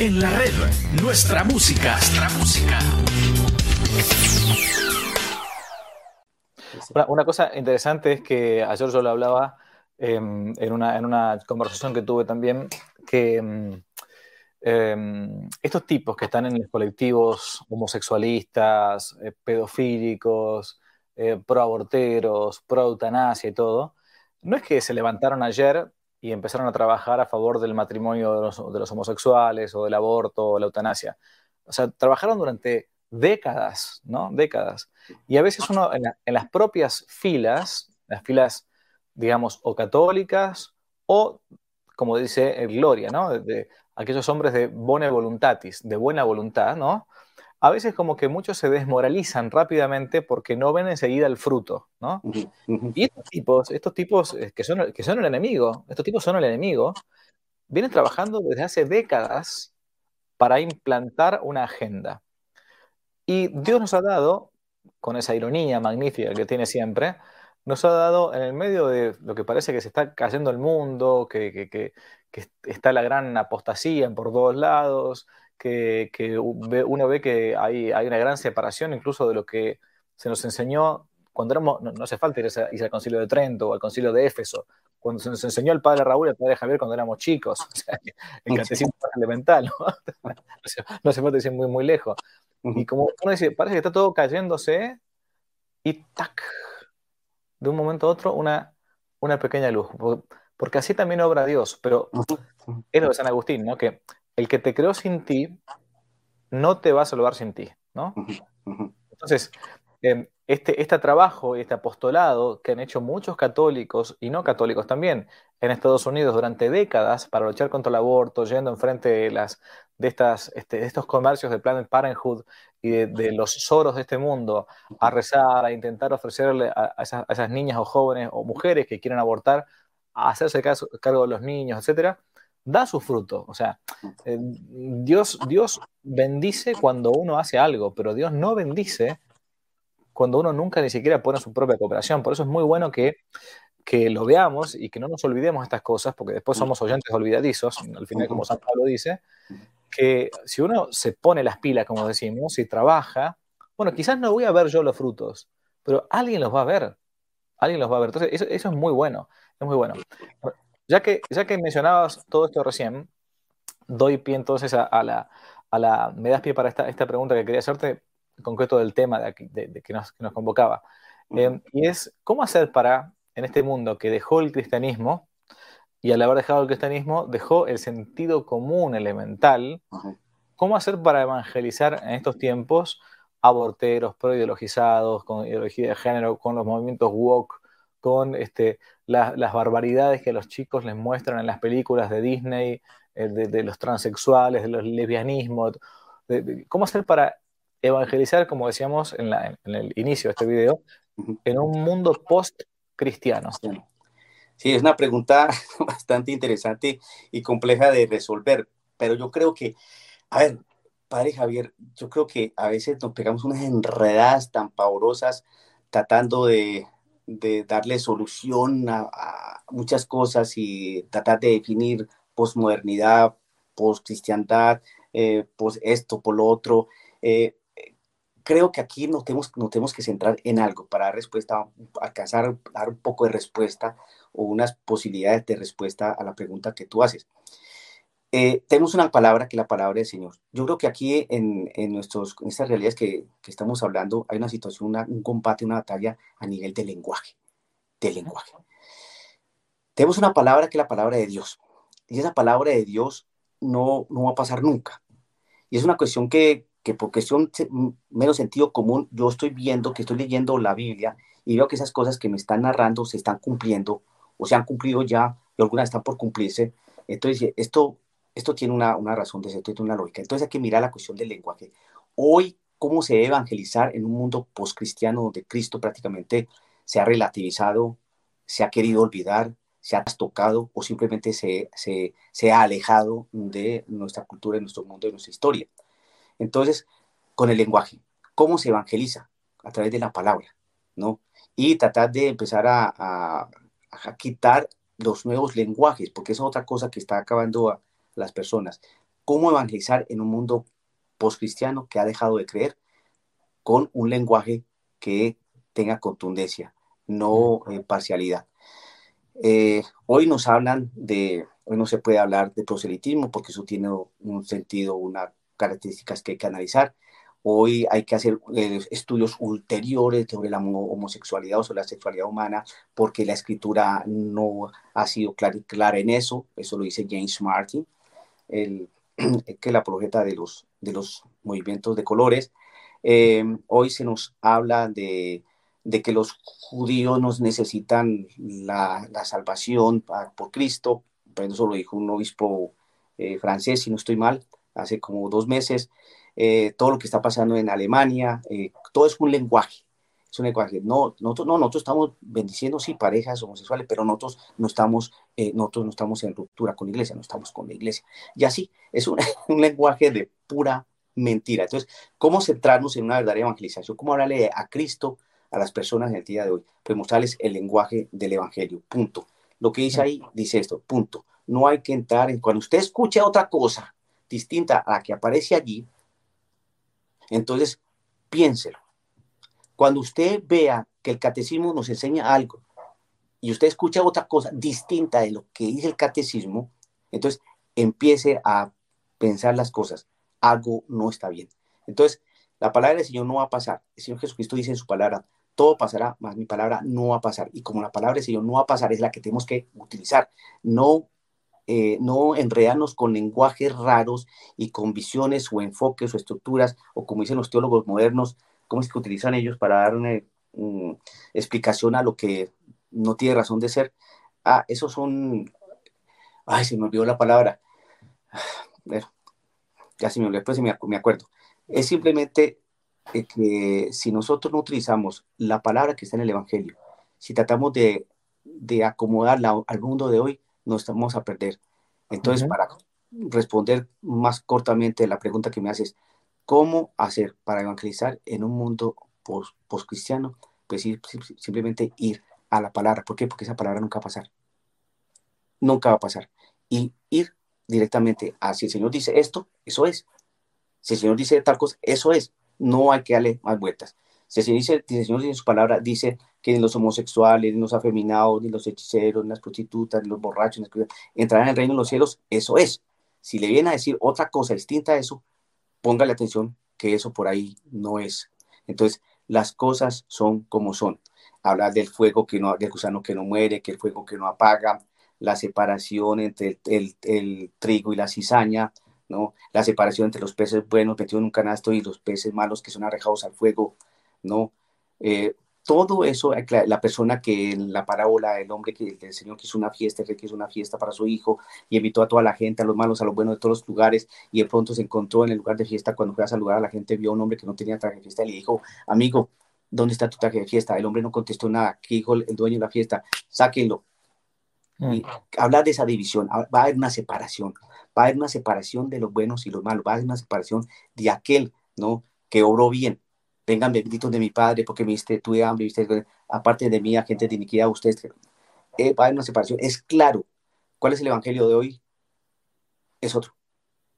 En la red, nuestra música. Nuestra música. Una, cosa interesante es que ayer yo lo hablaba em, en, una, conversación que tuve también, que em, em, estos tipos que están en los colectivos homosexualistas, eh, pedofílicos, eh, pro-aborteros, pro-eutanasia y todo, no es que se levantaron ayer y empezaron a trabajar a favor del matrimonio de los, de los homosexuales o del aborto o la eutanasia. O sea, trabajaron durante décadas, ¿no? Décadas. Y a veces uno en, las propias filas, las filas, digamos, o católicas o, como dice Gloria, ¿no? De, aquellos hombres de buena voluntatis, de buena voluntad, ¿no? A veces como que muchos se desmoralizan rápidamente porque no ven enseguida el fruto, ¿no? Y estos tipos, estos tipos eh, que son, que son el enemigo, estos tipos son el enemigo, vienen trabajando desde hace décadas para implantar una agenda. Y Dios nos ha dado, con esa ironía magnífica que tiene siempre, nos ha dado en el medio de lo que parece que se está cayendo el mundo, que, está la gran apostasía por todos lados, que, uno ve que hay, hay, una gran separación incluso de lo que se nos enseñó cuando éramos, no, hace falta ir, al concilio de Trento o al concilio de Éfeso, cuando se nos enseñó el padre Raúl y el padre Javier cuando éramos chicos, el catecismo elemental, ¿no? no hace falta ir muy, muy lejos. Y como uno dice, parece que está todo cayéndose y tac, de un momento a otro una, una pequeña luz. Porque así también obra Dios, pero es lo de San Agustín, ¿no? Que el que te creó sin ti no te va a salvar sin ti, ¿no? Entonces, em, este, este trabajo y este apostolado que han hecho muchos católicos y no católicos también en Estados Unidos durante décadas para luchar contra el aborto, yendo enfrente de, las, de, estas, este, estos comercios de Planet Parenthood y de, los soros de este mundo a rezar, a intentar ofrecerle a, esas, niñas o jóvenes o mujeres que quieren abortar, a hacerse cargo de los niños, etcétera, da su fruto. O sea, eh, Dios, Dios bendice cuando uno hace algo, pero Dios no bendice cuando uno nunca ni siquiera pone su propia cooperación. Por eso es muy bueno que, que lo veamos y que no nos olvidemos estas cosas, porque después somos oyentes olvidadizos, al final como San Pablo dice, que si uno se pone las pilas, como decimos, y trabaja, bueno, quizás no voy a ver yo los frutos, pero alguien los va a ver, alguien los va a ver. Entonces, eso, es muy bueno, es muy bueno. Ya que, ya que mencionabas todo esto recién, doy pie entonces a, la, a la, me das pie para esta, esta pregunta que quería hacerte, concreto del tema de, que, nos, convocaba. Em, y es, ¿cómo hacer para, en este mundo que dejó el cristianismo, y al haber dejado el cristianismo, dejó el sentido común elemental, ¿cómo hacer para evangelizar en estos tiempos aborteros, proideologizados, con ideología de género, con los movimientos woke, con este, las barbaridades que los chicos les muestran en las películas de Disney, eh, de, los transexuales, de los lesbianismos? ¿Cómo hacer para evangelizar, como decíamos en, el inicio de este video, en un mundo post-cristiano? Sí, es una pregunta bastante interesante y compleja de resolver, pero yo creo que, a ver, padre Javier, yo creo que a veces nos pegamos unas enredadas tan pavorosas tratando de, darle solución a, muchas cosas y tratar de definir posmodernidad, postcristiandad, eh, pues esto, por lo otro. Eh, creo que aquí nos tenemos, nos tenemos que centrar en algo para dar respuesta, alcanzar, dar un poco de respuesta o unas posibilidades de respuesta a la pregunta que tú haces. Eh, tenemos una palabra que es la palabra del Señor. Yo creo que aquí en, en, nuestros, en estas realidades que, que, estamos hablando hay una situación, un combate, una batalla a nivel de lenguaje, de lenguaje. Tenemos una palabra que es la palabra de Dios. Y esa palabra de Dios no, no va a pasar nunca. Y es una cuestión que, que por cuestión menos sentido común, yo estoy viendo que estoy leyendo la Biblia y veo que esas cosas que me están narrando se están cumpliendo o se han cumplido ya y algunas están por cumplirse. Entonces, esto, esto tiene una, una razón de ser, tiene una lógica. Entonces hay que mirar la cuestión del lenguaje. Hoy, ¿cómo se debe evangelizar en un mundo postcristiano donde Cristo prácticamente se ha relativizado, se ha querido olvidar, se ha tocado o simplemente se, se, se ha alejado de nuestra cultura, de nuestro mundo, de nuestra historia? Entonces, con el lenguaje, ¿cómo se evangeliza? A través de la palabra, ¿no? Y tratar de empezar a, quitar los nuevos lenguajes, porque es otra cosa que está acabando a las personas. cómo evangelizar en un mundo postcristiano que ha dejado de creer con un lenguaje que tenga contundencia, no eh, parcialidad. Eh, hoy nos hablan de, hoy no se puede hablar de proselitismo porque eso tiene un sentido, unas características que hay que analizar. Hoy hay que hacer eh, estudios ulteriores sobre la homosexualidad o sobre la sexualidad humana porque la escritura no ha sido clara, clara en eso. Eso lo dice James Martin, el, que la apologeta de los, de los movimientos de colores. Eh, hoy se nos habla de, de, que los judíos nos necesitan la, la salvación por Cristo. Eso lo dijo un obispo eh, francés, si no estoy mal, hace como dos meses. Eh, todo lo que está pasando en Alemania, eh, todo es un lenguaje, es un lenguaje. No, nosotros, no, nosotros estamos bendiciendo, sí, parejas homosexuales, pero nosotros no estamos, eh, nosotros no estamos en ruptura con la iglesia, no estamos con la iglesia. Y así, es un, un lenguaje de pura mentira. Entonces, ¿cómo centrarnos en una verdadera evangelización? ¿Cómo hablarle a Cristo a las personas en el día de hoy? Pues mostrarles el lenguaje del evangelio, punto. Lo que dice ahí, dice esto, punto. No hay que entrar en, cuando usted escuche otra cosa distinta a la que aparece allí, entonces, piénselo. Cuando usted vea que el catecismo nos enseña algo y usted escucha otra cosa distinta de lo que dice el catecismo, entonces empiece a pensar las cosas. Algo no está bien. Entonces, la palabra del Señor no va a pasar. El Señor Jesucristo dice en su palabra, todo pasará, más mi palabra no va a pasar. Y como la palabra del Señor no va a pasar, es la que tenemos que utilizar. No eh, no enredarnos con lenguajes raros y con visiones o enfoques o estructuras, o como dicen los teólogos modernos, cómo es que utilizan ellos para dar una mm, explicación a lo que no tiene razón de ser. Ah, esos son, ay, se me olvidó la palabra. ya se me olvidó, después me, me acuerdo. Es simplemente que si nosotros no utilizamos la palabra que está en el Evangelio, si tratamos de, de acomodarla al mundo de hoy, nos vamos a perder. Entonces, para responder más cortamente la pregunta que me haces, ¿cómo hacer para evangelizar en un mundo post-cristiano? Pues simplemente ir a la palabra. ¿Por qué? Porque esa palabra nunca va a pasar. Nunca va a pasar. Y ir directamente a si el Señor dice esto, eso es. Si el Señor dice tal cosa, eso es. No hay que darle más vueltas. Si el Señor dice, su palabra dice que ni los homosexuales, ni los afeminados, ni los hechiceros, ni las prostitutas, ni los borrachos, ni entrarán en el reino de los cielos, eso es. Si le viene a decir otra cosa distinta a eso, póngale atención que eso por ahí no es. Entonces, las cosas son como son. Hablar del fuego que no, del gusano que no muere, que el fuego que no apaga, la separación entre el, el, trigo y la cizaña, ¿no? La separación entre los peces buenos metidos en un canasto y los peces malos que son arrejados al fuego, ¿no? Eh, todo eso, eh, la persona que en la parábola, el hombre que el Señor quiso una fiesta, que quiso una fiesta para su hijo y invitó a toda la gente, a los malos, a los buenos de todos los lugares, y de pronto se encontró en el lugar de fiesta, cuando fue a saludar a la gente, vio a un hombre que no tenía traje de fiesta y le dijo, amigo, ¿dónde está tu traje de fiesta? El hombre no contestó nada, ¿qué dijo el dueño de la fiesta? Sáquenlo. Y mm. hablar de esa división, va a haber una separación, va a haber una separación de los buenos y los malos, va a haber una separación de aquel, ¿no? Que obró bien, vengan benditos de mi Padre, porque me diste, tuve hambre, viste, aparte de mí, a gente de iniquidad, ustedes, eh, va a haber una separación. Es claro, ¿cuál es el evangelio de hoy? Es otro.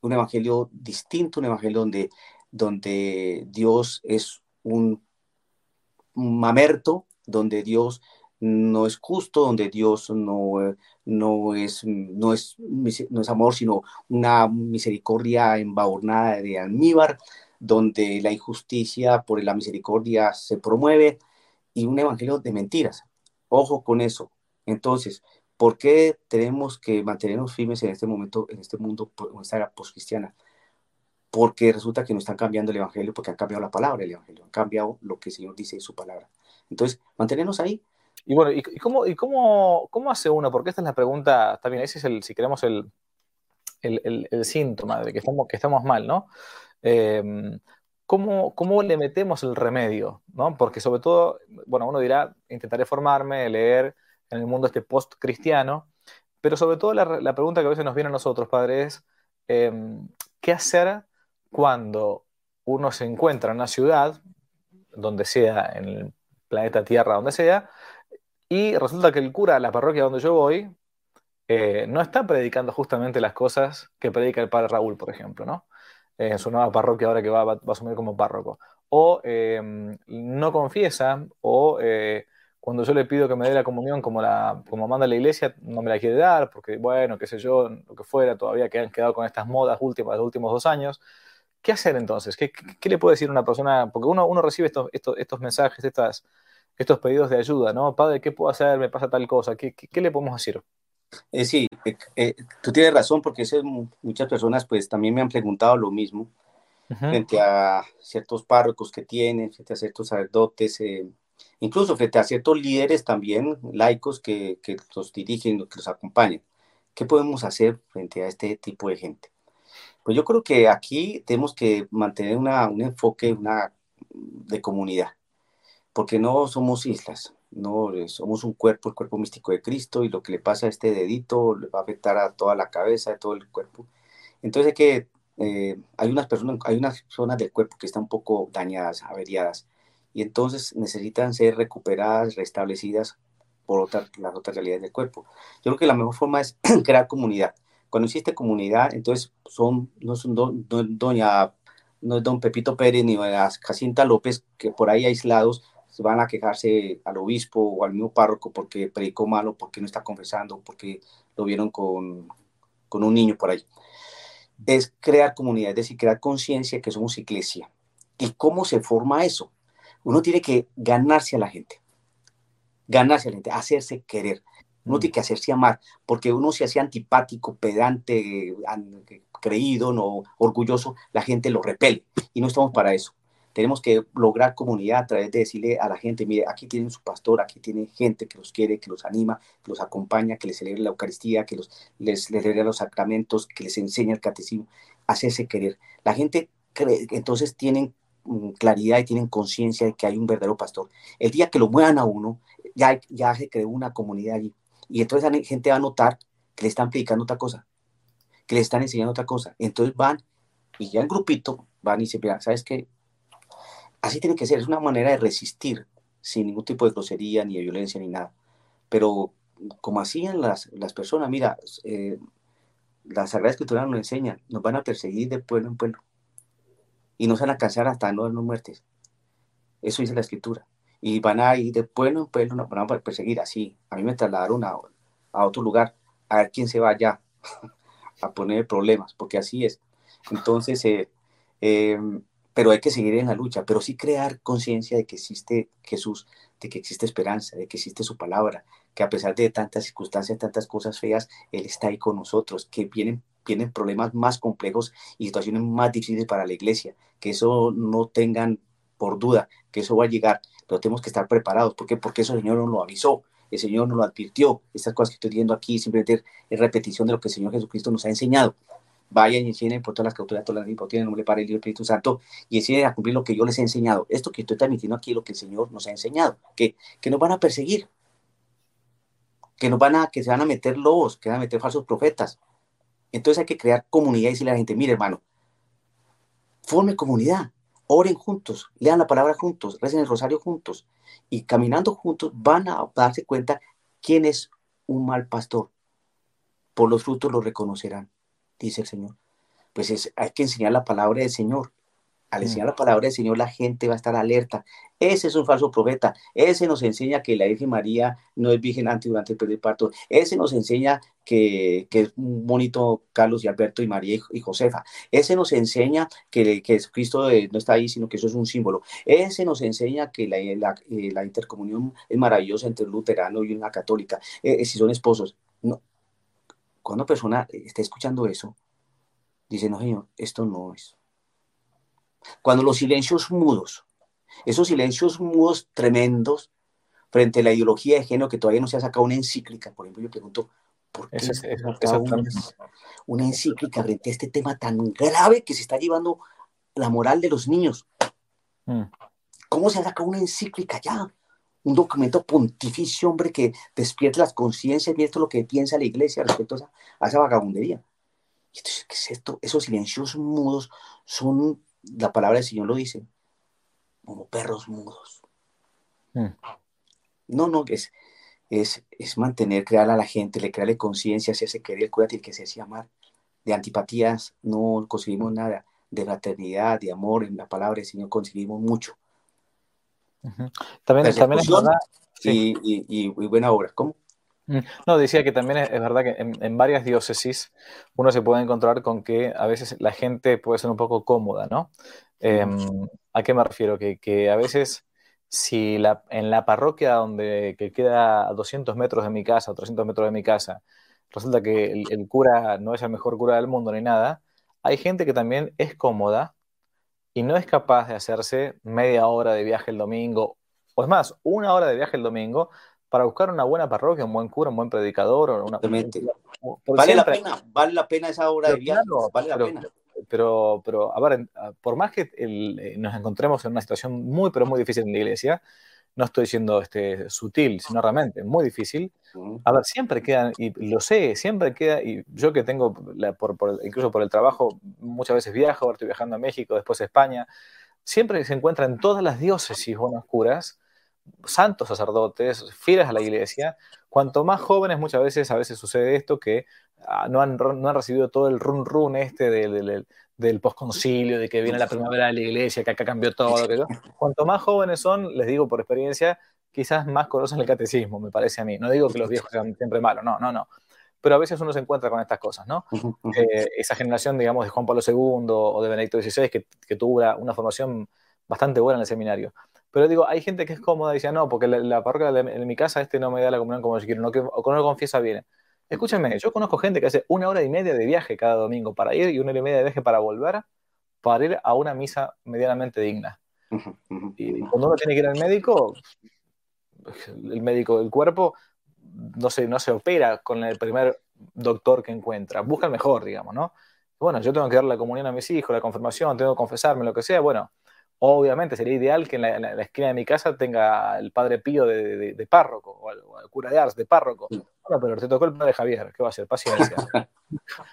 Un evangelio distinto, un evangelio donde, donde Dios es un, mamerto, donde Dios no es justo, donde Dios no, no, es, no, es, no es amor, sino una misericordia embadurnada de almíbar, donde la injusticia por la misericordia se promueve y un evangelio de mentiras. Ojo con eso. Entonces, ¿por qué tenemos que mantenernos firmes en este momento, en este mundo, en esta era postcristiana? Porque resulta que no están cambiando el evangelio, porque han cambiado la palabra del evangelio, han cambiado lo que el Señor dice en su palabra. Entonces, mantenernos ahí. Y bueno, ¿y, cómo, y cómo, cómo hace uno? Porque esta es la pregunta, también ese es el, si queremos, el, el, el, síntoma de que estamos, que estamos mal, ¿no? Em, ¿cómo, ¿cómo, le metemos el remedio? ¿no? Porque sobre todo, bueno, uno dirá, intentaré formarme, leer en el mundo este post-cristiano, pero sobre todo la, pregunta que a veces nos viene a nosotros, padres, es, em, ¿qué hacer cuando uno se encuentra en una ciudad, donde sea, en el planeta Tierra, donde sea, y resulta que el cura de la parroquia donde yo voy eh, no está predicando justamente las cosas que predica el padre Raúl, por ejemplo, ¿no? En su nueva parroquia ahora que va, a asumir como párroco. O em, no confiesa, o eh, cuando yo le pido que me dé la comunión como, la, como manda la iglesia, no me la quiere dar, porque bueno, qué sé yo, lo que fuera, todavía que han quedado con estas modas últimas de los últimos dos años. ¿Qué hacer entonces? ¿Qué, qué, le puede decir una persona? Porque uno, uno recibe estos, estos, estos mensajes, estas, estos pedidos de ayuda, ¿no? Padre, ¿qué puedo hacer? Me pasa tal cosa. ¿Qué, qué, qué le podemos decir? Eh, sí, eh, eh, tú tienes razón porque muchas personas pues también me han preguntado lo mismo frente a ciertos párrocos que tienen, frente a ciertos sacerdotes, incluso frente a ciertos líderes también laicos que, que los dirigen, que los acompañan. ¿Qué podemos hacer frente a este tipo de gente? Pues yo creo que aquí tenemos que mantener una, un enfoque una, de comunidad, porque no somos islas, no somos un cuerpo, el cuerpo místico de Cristo, y lo que le pasa a este dedito le va a afectar a toda la cabeza, a todo el cuerpo. Entonces que eh, hay unas personas, hay unas zonas del cuerpo que están un poco dañadas, averiadas, y entonces necesitan ser recuperadas, restablecidas por otra, las otras realidades del cuerpo. Yo creo que la mejor forma es crear comunidad. Cuando existe comunidad, entonces son, no son doña, no es don Pepito Pérez ni doña Jacinta López, que por ahí aislados van a quejarse al obispo o al mismo párroco porque predicó malo, porque no está confesando, porque lo vieron con, con un niño por ahí. Es crear comunidad, es decir, crear conciencia que somos iglesia. ¿Y cómo se forma eso? Uno tiene que ganarse a la gente, ganarse a la gente, hacerse querer. Uno tiene que hacerse amar, porque uno se hace antipático, pedante, creído, no orgulloso, la gente lo repele y no estamos para eso. Tenemos que lograr comunidad a través de decirle a la gente, mire, aquí tienen su pastor, aquí tiene gente que los quiere, que los anima, que los acompaña, que les celebre la Eucaristía, que los, les, les celebre los sacramentos, que les enseña el catecismo, hacerse querer. La gente cree, entonces tienen mm, claridad y tienen conciencia de que hay un verdadero pastor. El día que lo muevan a uno, ya, ya se creó una comunidad allí. Y entonces la gente va a notar que le están predicando otra cosa, que le están enseñando otra cosa. Entonces van y ya en grupito van y se mira, ¿sabes qué? Así tiene que ser, es una manera de resistir sin ningún tipo de grosería, ni de violencia, ni nada. Pero como hacían las, las personas, mira, eh, la Sagrada Escritura nos enseña, nos van a perseguir de pueblo en pueblo y nos van a cansar hasta no darnos muertes. Eso dice la Escritura y van a ir de pueblo en pueblo, nos van a perseguir así. A mí me trasladaron a, a otro lugar, a ver quién se va allá a poner problemas, porque así es. Entonces, eh, eh, pero hay que seguir en la lucha, pero sí crear conciencia de que existe Jesús, de que existe esperanza, de que existe su palabra, que a pesar de tantas circunstancias, tantas cosas feas, Él está ahí con nosotros, que vienen, vienen problemas más complejos y situaciones más difíciles para la iglesia, que eso no tengan por duda, que eso va a llegar, pero tenemos que estar preparados. ¿Por qué? Porque eso el Señor nos lo avisó, el Señor nos lo advirtió. Estas cosas que estoy diciendo aquí simplemente es repetición de lo que el Señor Jesucristo nos ha enseñado. Vayan y enseñen por todas las criaturas, todas las tienen tienen nombre para el Espíritu Santo y enseñen a cumplir lo que yo les he enseñado. Esto que estoy transmitiendo aquí, lo que el Señor nos ha enseñado, que, que nos van a perseguir, que nos van a, que se van a meter lobos, que van a meter falsos profetas. Entonces hay que crear comunidad y decirle a la gente, mire hermano, forme comunidad, oren juntos, lean la palabra juntos, recen el rosario juntos y caminando juntos van a darse cuenta quién es un mal pastor. Por los frutos lo reconocerán, dice el Señor. Pues es, hay que enseñar la palabra del Señor al enseñar la palabra del Señor, la gente va a estar alerta. Ese es un falso profeta. Ese nos enseña que la Virgen María no es virgen antes durante el parto. Ese nos enseña que, que, es un bonito Carlos y Alberto y María y, Josefa. Ese nos enseña que, que Cristo eh, no está ahí, sino que eso es un símbolo. Ese nos enseña que la, la, eh, la intercomunión es maravillosa entre un luterano y una católica, eh, si son esposos. No. Cuando una persona está escuchando eso, dice, no, Señor, esto no es. Cuando los silencios mudos, esos silencios mudos tremendos frente a la ideología de género que todavía no se ha sacado una encíclica, por ejemplo, yo pregunto, ¿por qué es, una, una, encíclica frente a este tema tan grave que se está llevando la moral de los niños? Mm. ¿Cómo se ha sacado una encíclica ya? Un documento pontificio, hombre, que despierte las conciencias y esto es lo que piensa la iglesia respecto a esa, a esa vagabundería. Entonces, ¿qué es esto? Esos silencios mudos son la palabra del Señor lo dice, como perros mudos. Hmm. No, no, es, es, es mantener, crear a la gente, le crearle conciencia, hacerse querer, cuídate, que se hace amar. De antipatías no conseguimos nada, de fraternidad, de amor, en la palabra del Señor conseguimos mucho. También, también es verdad. Y, y, buena obra. ¿Cómo? Mm, no, decía que también es, verdad que en, varias diócesis uno se puede encontrar con que a veces la gente puede ser un poco cómoda, ¿no? Em, ¿A qué me refiero? Que, que a veces si la, en la parroquia donde que queda a 200 metros de mi casa, 300 metros de mi casa, resulta que el, cura no es el mejor cura del mundo ni nada, hay gente que también es cómoda y no es capaz de hacerse media hora de viaje el domingo, o es más, una hora de viaje el domingo para buscar una buena parroquia, un buen cura, un buen predicador. O una, vale la pena, vale la pena esa hora de viaje, vale la pena. pero, pero a ver, por más que eh, nos encontremos en una situación muy, pero muy difícil en la iglesia, no estoy siendo este, sutil, sino realmente muy difícil. A ver, siempre quedan, y lo sé, siempre queda, y yo que tengo, por, incluso por el trabajo, muchas veces viajo, ahora estoy viajando a México, después a España, siempre se encuentran en todas las diócesis buenas curas, santos sacerdotes, fieles a la iglesia. Cuanto más jóvenes, muchas veces, a veces sucede esto, que Ah, no, han, no han recibido todo el run run este del, del, del posconcilio, de que viene la primavera de la iglesia, que acá cambió todo. Que Cuanto más jóvenes son, les digo por experiencia, quizás más conocen el catecismo, me parece a mí. No digo que los viejos sean siempre malos, no, no, no. Pero a veces uno se encuentra con estas cosas, ¿no? Eh, esa generación, digamos, de Juan Pablo II o de Benedicto XVI, que, que tuvo una, formación bastante buena en el seminario. Pero digo, hay gente que es cómoda y dice, no, porque la, parroquia de, en mi casa este no me da la comunión como yo quiero, no, que, o no confiesa bien. Escúchenme, yo conozco gente que hace una hora y media de viaje cada domingo para ir y una hora y media de viaje para volver, para ir a una misa medianamente digna. Y cuando uno tiene que ir al médico, el médico del cuerpo no se, no se opera con el primer doctor que encuentra, busca el mejor, digamos, ¿no? Bueno, yo tengo que dar la comunión a mis hijos, la confirmación, tengo que confesarme, lo que sea, bueno, Obviamente sería ideal que en la, esquina de mi casa tenga el padre Pío de, párroco o el, cura de Ars de párroco. Bueno, pero te tocó el padre Javier, ¿qué va a ser? Paciencia.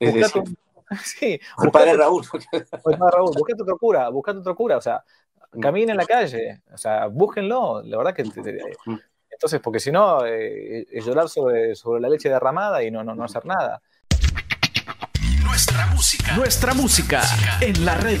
sí, el padre Raúl. el padre Raúl, buscate otro cura, buscate otro cura, o sea, mm. caminen en la calle, o sea, búsquenlo, la verdad que... Mm. entonces, porque si no, eh, es llorar sobre, sobre la leche derramada y no, no, no hacer nada. Nuestra música. Nuestra música en la red.